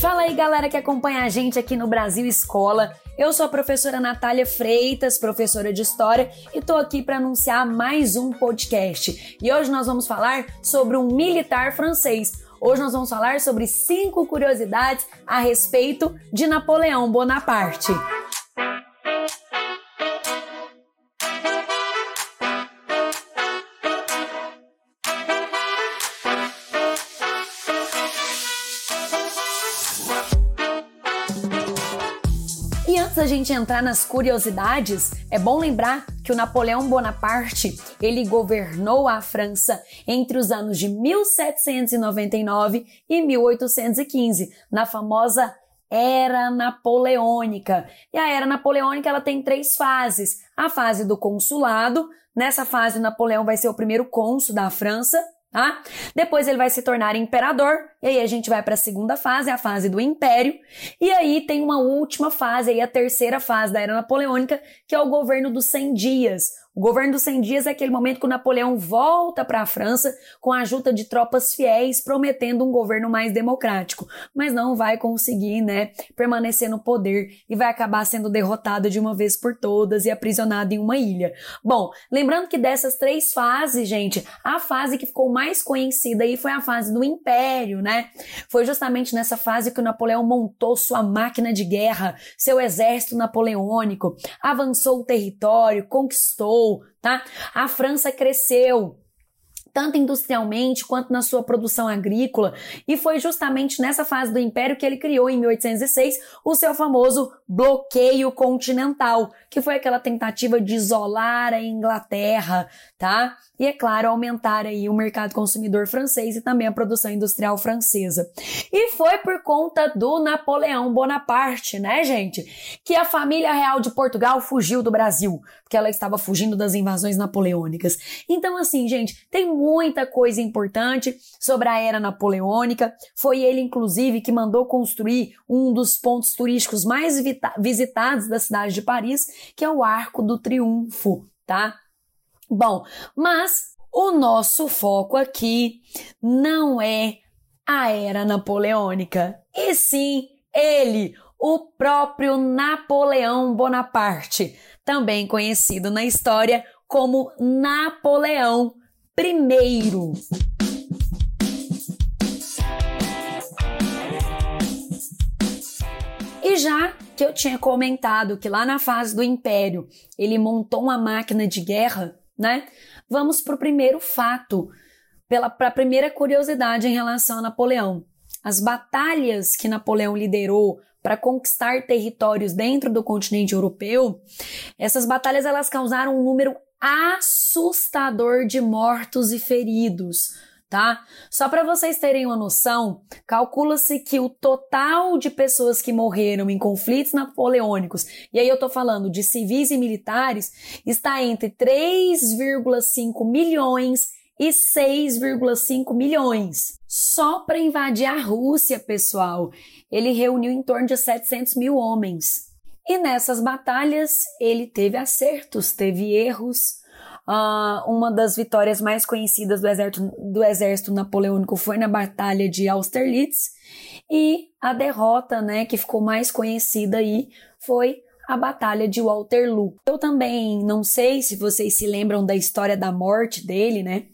Fala aí, galera que acompanha a gente aqui no Brasil Escola. Eu sou a professora Natália Freitas, professora de História, e tô aqui para anunciar mais um podcast. E hoje nós vamos falar sobre um militar francês. Hoje nós vamos falar sobre cinco curiosidades a respeito de Napoleão Bonaparte. Antes da gente entrar nas curiosidades, é bom lembrar que o Napoleão Bonaparte, ele governou a França entre os anos de 1799 e 1815, na famosa Era Napoleônica. E a Era Napoleônica ela tem três fases: a fase do consulado, nessa fase Napoleão vai ser o primeiro cônsul da França, Tá? Depois ele vai se tornar imperador, e aí a gente vai para a segunda fase, a fase do império, e aí tem uma última fase, aí a terceira fase da era napoleônica, que é o governo dos 100 dias, o governo dos 100 dias é aquele momento que o Napoleão volta para a França com a ajuda de tropas fiéis, prometendo um governo mais democrático, mas não vai conseguir, né, permanecer no poder e vai acabar sendo derrotado de uma vez por todas e aprisionado em uma ilha. Bom, lembrando que dessas três fases, gente, a fase que ficou mais conhecida aí foi a fase do Império, né? Foi justamente nessa fase que o Napoleão montou sua máquina de guerra, seu exército napoleônico, avançou o território, conquistou tá? A França cresceu tanto industrialmente quanto na sua produção agrícola, e foi justamente nessa fase do império que ele criou em 1806 o seu famoso bloqueio continental, que foi aquela tentativa de isolar a Inglaterra, tá? E é claro, aumentar aí o mercado consumidor francês e também a produção industrial francesa. E foi por conta do Napoleão Bonaparte, né, gente, que a família real de Portugal fugiu do Brasil, porque ela estava fugindo das invasões napoleônicas. Então, assim, gente, tem muita coisa importante sobre a era napoleônica. Foi ele, inclusive, que mandou construir um dos pontos turísticos mais visitados da cidade de Paris, que é o Arco do Triunfo, tá? Bom, mas o nosso foco aqui não é a era napoleônica, e sim ele, o próprio Napoleão Bonaparte, também conhecido na história como Napoleão I. E já que eu tinha comentado que lá na fase do Império ele montou uma máquina de guerra né? Vamos para o primeiro fato, para a primeira curiosidade em relação a Napoleão. As batalhas que Napoleão liderou para conquistar territórios dentro do continente europeu, essas batalhas elas causaram um número assustador de mortos e feridos tá? Só para vocês terem uma noção, calcula-se que o total de pessoas que morreram em conflitos napoleônicos, e aí eu tô falando de civis e militares, está entre 3,5 milhões e 6,5 milhões. Só para invadir a Rússia, pessoal, ele reuniu em torno de 700 mil homens. E nessas batalhas ele teve acertos, teve erros, Uh, uma das vitórias mais conhecidas do exército, do exército napoleônico foi na Batalha de Austerlitz e a derrota, né, que ficou mais conhecida aí foi a Batalha de Waterloo. Eu também não sei se vocês se lembram da história da morte dele, né?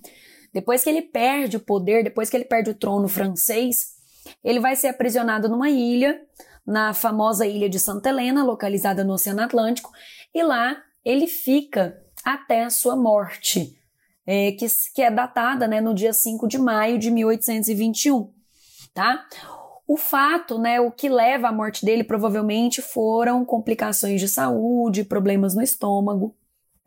Depois que ele perde o poder, depois que ele perde o trono francês, ele vai ser aprisionado numa ilha, na famosa ilha de Santa Helena, localizada no Oceano Atlântico, e lá ele fica até a sua morte, é, que, que é datada né, no dia 5 de maio de 1821. Tá? O fato, né, o que leva à morte dele provavelmente foram complicações de saúde, problemas no estômago,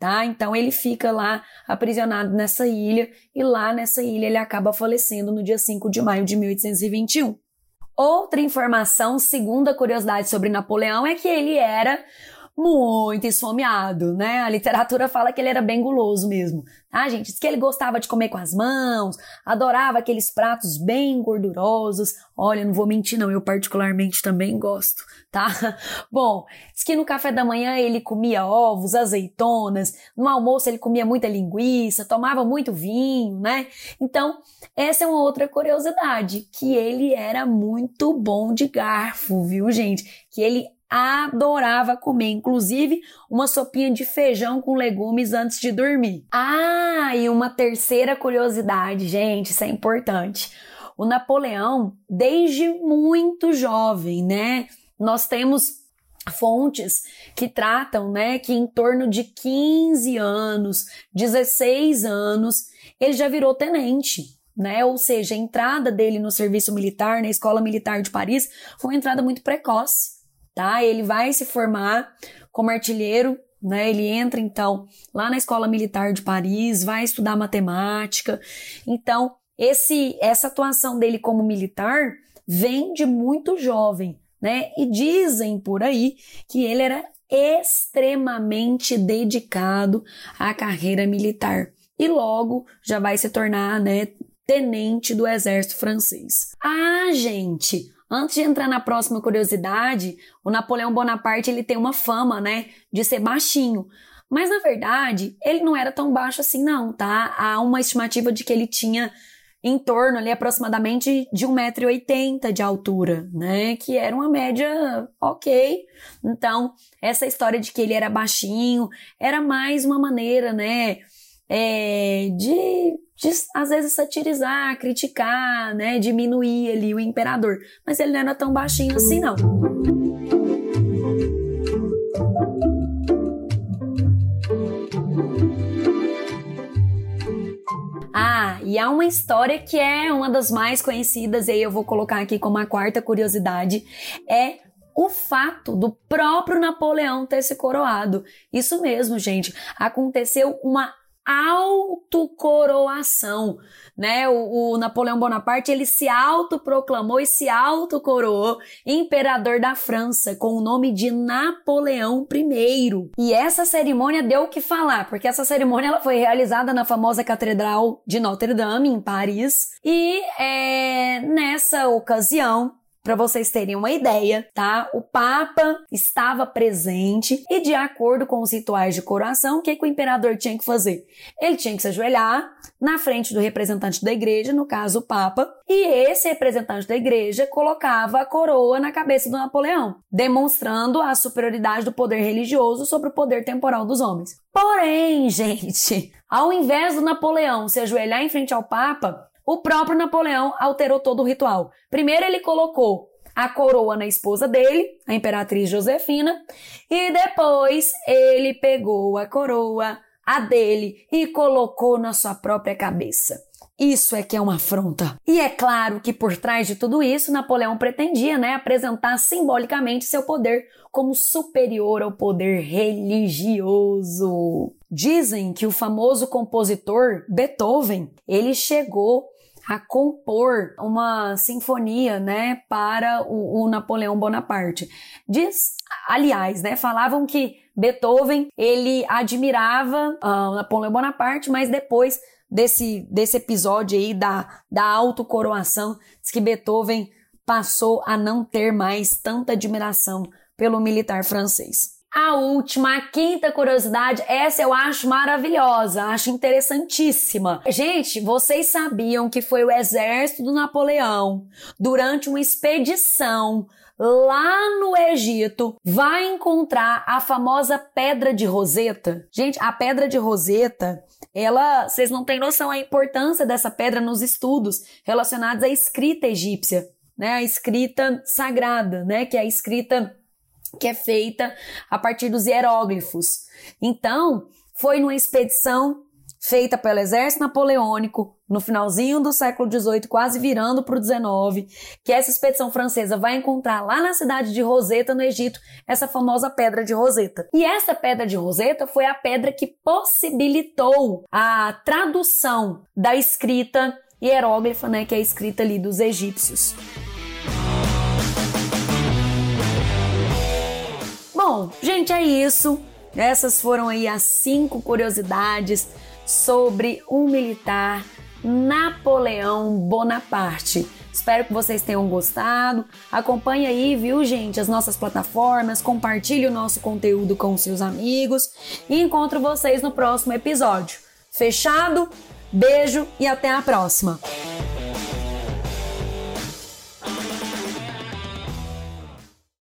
tá? Então ele fica lá aprisionado nessa ilha e lá nessa ilha ele acaba falecendo no dia 5 de maio de 1821. Outra informação, segunda curiosidade sobre Napoleão, é que ele era muito esfomeado, né? A literatura fala que ele era bem guloso mesmo, tá, gente? Diz que ele gostava de comer com as mãos, adorava aqueles pratos bem gordurosos. Olha, não vou mentir não, eu particularmente também gosto, tá? Bom, diz que no café da manhã ele comia ovos, azeitonas, no almoço ele comia muita linguiça, tomava muito vinho, né? Então, essa é uma outra curiosidade, que ele era muito bom de garfo, viu, gente? Que ele adorava comer, inclusive uma sopinha de feijão com legumes antes de dormir. Ah, e uma terceira curiosidade, gente, isso é importante. O Napoleão, desde muito jovem, né? Nós temos fontes que tratam, né, que em torno de 15 anos, 16 anos, ele já virou tenente, né? Ou seja, a entrada dele no serviço militar, na Escola Militar de Paris, foi uma entrada muito precoce tá? Ele vai se formar como artilheiro, né? Ele entra então lá na Escola Militar de Paris, vai estudar matemática. Então, esse essa atuação dele como militar vem de muito jovem, né? E dizem por aí que ele era extremamente dedicado à carreira militar e logo já vai se tornar, né, tenente do exército francês. Ah, gente, Antes de entrar na próxima curiosidade, o Napoleão Bonaparte ele tem uma fama, né, de ser baixinho. Mas na verdade, ele não era tão baixo assim não, tá? Há uma estimativa de que ele tinha em torno ali aproximadamente de 1,80m de altura, né? Que era uma média ok. Então, essa história de que ele era baixinho era mais uma maneira, né? É, de de às vezes satirizar, criticar, né, diminuir ali o imperador, mas ele não era tão baixinho assim não. Ah, e há uma história que é uma das mais conhecidas, e aí eu vou colocar aqui como a quarta curiosidade, é o fato do próprio Napoleão ter se coroado. Isso mesmo, gente. Aconteceu uma autocoroação, né? O, o, Napoleão Bonaparte, ele se autoproclamou e se autocoroou imperador da França com o nome de Napoleão I. E essa cerimônia deu o que falar, porque essa cerimônia ela foi realizada na famosa Catedral de Notre Dame, em Paris, e é, nessa ocasião para vocês terem uma ideia, tá? O Papa estava presente e, de acordo com os rituais de coroação, o que, que o imperador tinha que fazer? Ele tinha que se ajoelhar na frente do representante da igreja, no caso o Papa, e esse representante da igreja colocava a coroa na cabeça do Napoleão, demonstrando a superioridade do poder religioso sobre o poder temporal dos homens. Porém, gente, ao invés do Napoleão se ajoelhar em frente ao Papa, o próprio Napoleão alterou todo o ritual. Primeiro ele colocou a coroa na esposa dele, a imperatriz Josefina, e depois ele pegou a coroa, a dele, e colocou na sua própria cabeça. Isso é que é uma afronta. E é claro que por trás de tudo isso, Napoleão pretendia, né, apresentar simbolicamente seu poder como superior ao poder religioso. Dizem que o famoso compositor Beethoven, ele chegou a compor uma sinfonia, né, para o, o Napoleão Bonaparte. Diz, aliás, né, falavam que Beethoven ele admirava uh, Napoleão Bonaparte, mas depois desse, desse episódio aí da, da autocoroação, diz que Beethoven passou a não ter mais tanta admiração pelo militar francês. A última, a quinta curiosidade, essa eu acho maravilhosa, acho interessantíssima. Gente, vocês sabiam que foi o exército do Napoleão, durante uma expedição lá no Egito, vai encontrar a famosa Pedra de Roseta? Gente, a Pedra de Roseta, ela, vocês não têm noção a importância dessa pedra nos estudos relacionados à escrita egípcia, né? A escrita sagrada, né? Que é a escrita que é feita a partir dos hieróglifos. Então, foi numa expedição feita pelo exército napoleônico no finalzinho do século XVIII, quase virando para o XIX, que essa expedição francesa vai encontrar lá na cidade de Roseta, no Egito, essa famosa pedra de Roseta. E essa pedra de Roseta foi a pedra que possibilitou a tradução da escrita hieróglifa, né, que é a escrita ali dos egípcios. Bom, gente, é isso. Essas foram aí as cinco curiosidades sobre um militar Napoleão Bonaparte. Espero que vocês tenham gostado. Acompanhe aí, viu, gente, as nossas plataformas, compartilhe o nosso conteúdo com seus amigos e encontro vocês no próximo episódio. Fechado? Beijo e até a próxima!